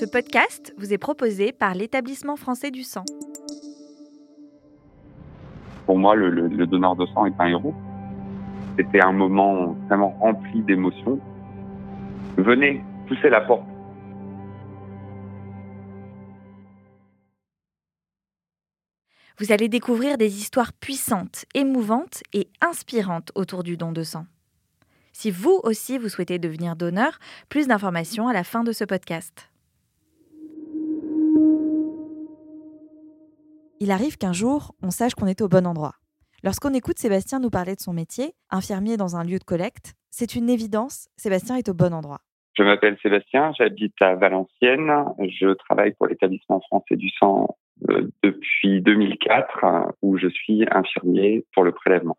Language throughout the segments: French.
Ce podcast vous est proposé par l'établissement français du sang. Pour moi, le, le donneur de sang est un héros. C'était un moment vraiment rempli d'émotions. Venez, poussez la porte. Vous allez découvrir des histoires puissantes, émouvantes et inspirantes autour du don de sang. Si vous aussi vous souhaitez devenir donneur, plus d'informations à la fin de ce podcast. Il arrive qu'un jour, on sache qu'on est au bon endroit. Lorsqu'on écoute Sébastien nous parler de son métier, infirmier dans un lieu de collecte, c'est une évidence, Sébastien est au bon endroit. Je m'appelle Sébastien, j'habite à Valenciennes, je travaille pour l'établissement français du sang euh, depuis 2004 où je suis infirmier pour le prélèvement.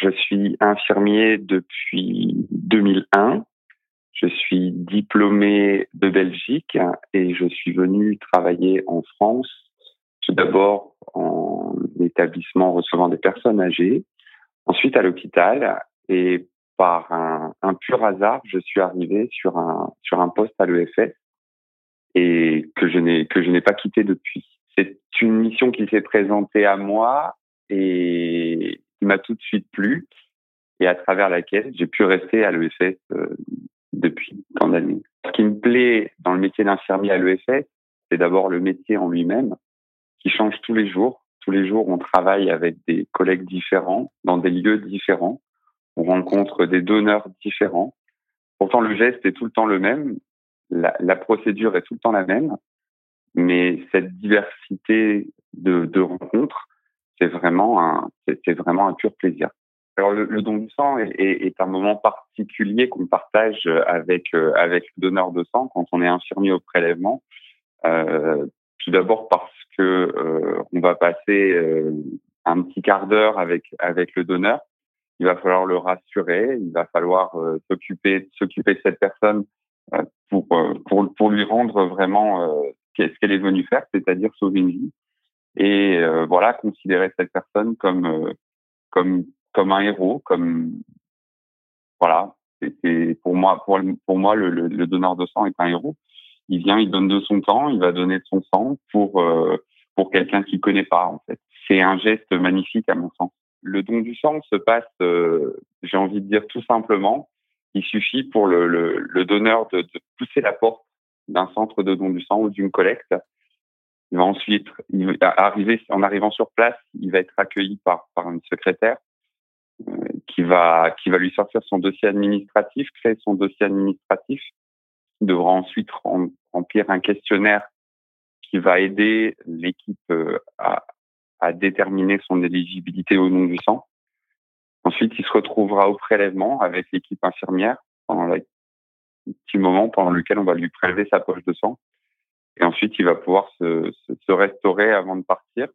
Je suis infirmier depuis 2001. Je suis diplômé de Belgique et je suis venu travailler en France, tout d'abord en établissement recevant des personnes âgées, ensuite à l'hôpital et par un, pur hasard, je suis arrivé sur un sur un poste à l'EFS et que je n'ai que je n'ai pas quitté depuis. C'est une mission qui s'est présentée à moi et qui m'a tout de suite plu et à travers laquelle j'ai pu rester à l'EFS euh, depuis tant d'années. Ce qui me plaît dans le métier d'infirmier à l'EFS, c'est d'abord le métier en lui-même qui change tous les jours. Tous les jours, on travaille avec des collègues différents, dans des lieux différents. On rencontre des donneurs différents. Pourtant, le geste est tout le temps le même. La, procédure est tout le temps la même. Mais cette diversité de, rencontres c'est vraiment un pur plaisir. Alors le, don du sang est, un moment particulier qu'on partage avec euh, avec le donneur de sang quand on est infirmier au prélèvement. Euh, tout d'abord parce que euh, on va passer euh, un petit quart d'heure avec avec le donneur. Il va falloir le rassurer, il va falloir euh, s'occuper s'occuper de cette personne pour pour lui rendre vraiment ce qu'elle est venue faire, c'est-à-dire sauver une vie et euh, voilà considérer cette personne comme euh, comme comme un héros comme voilà. Pour moi pour moi le, donneur de sang est un héros. Il vient il donne de son temps il va donner de son sang pour euh, pour quelqu'un qu'il connaît pas en fait. C'est un geste magnifique à mon sens. Le don du sang se passe j'ai envie de dire tout simplement il suffit pour le, donneur de, pousser la porte d'un centre de don du sang ou d'une collecte. Il va ensuite, arriver, en arrivant sur place, il va être accueilli par, par une secrétaire. euh, qui va, qui va lui sortir son dossier administratif, créer son dossier administratif. Il devra ensuite remplir un questionnaire qui va aider l'équipe euh, à, à déterminer son éligibilité au nom du sang. Ensuite, il se retrouvera au prélèvement avec l'équipe infirmière pendant un petit moment pendant lequel on va lui prélever sa poche de sang. Et ensuite, il va pouvoir se, se, se, restaurer avant de partir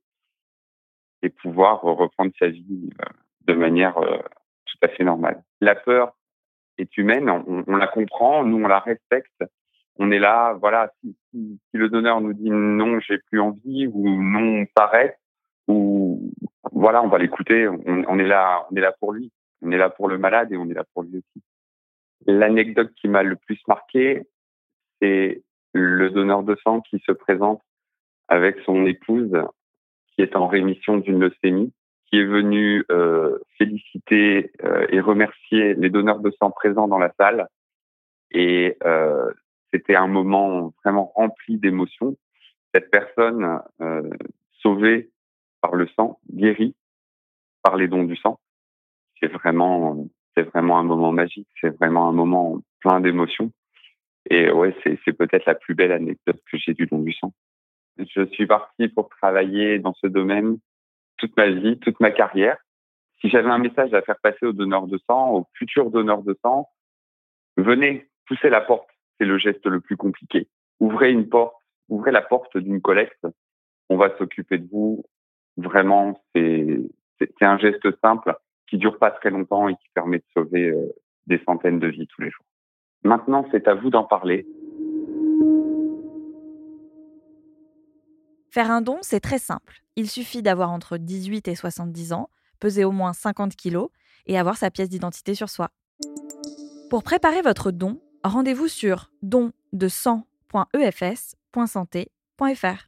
et pouvoir reprendre sa vie euh, de manière euh, tout à fait normale. La peur est humaine, on, la comprend, nous on la respecte. On est là, voilà, si, le donneur nous dit non, j'ai plus envie ou non, on s'arrête ou voilà, on va l'écouter. On, est là, on est là pour lui, on est là pour le malade et on est là pour lui aussi. L'anecdote qui m'a le plus marqué, c'est le donneur de sang qui se présente avec son épouse qui est en rémission d'une leucémie, est venu euh, féliciter euh, et remercier les donneurs de sang présents dans la salle. Et euh, c'était un moment vraiment rempli d'émotions. Cette personne sauvée par le sang, guérie par les dons du sang, c'est vraiment, c'est vraiment un moment magique. C'est vraiment un moment plein d'émotions. Et ouais, c'est peut-être la plus belle anecdote que j'ai du don du sang. Je suis parti pour travailler dans ce domaine toute ma vie, toute ma carrière. Si j'avais un message à faire passer aux donneurs de sang, aux futurs donneurs de sang, venez, poussez la porte. C'est le geste le plus compliqué. Ouvrez une porte, ouvrez la porte d'une collecte. On va s'occuper de vous. Vraiment, c'est un geste simple qui dure pas très longtemps et qui permet de sauver euh, des centaines de vies tous les jours. Maintenant, c'est à vous d'en parler. Faire un don, c'est très simple. Il suffit d'avoir entre 18 et 70 ans, peser au moins 50 kilos et avoir sa pièce d'identité sur soi. Pour préparer votre don, rendez-vous sur dondesang.efs.santé.fr.